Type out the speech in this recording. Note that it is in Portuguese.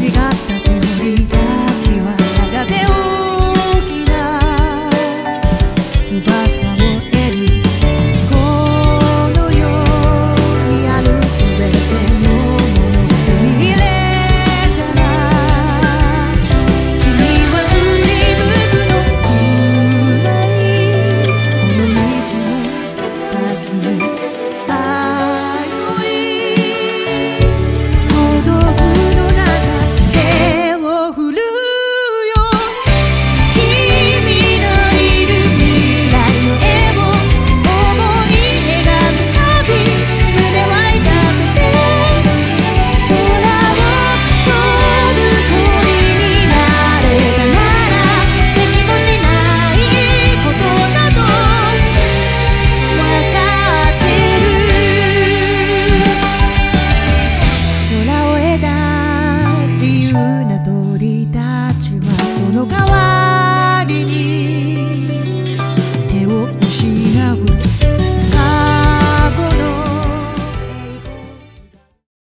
llegar. No calar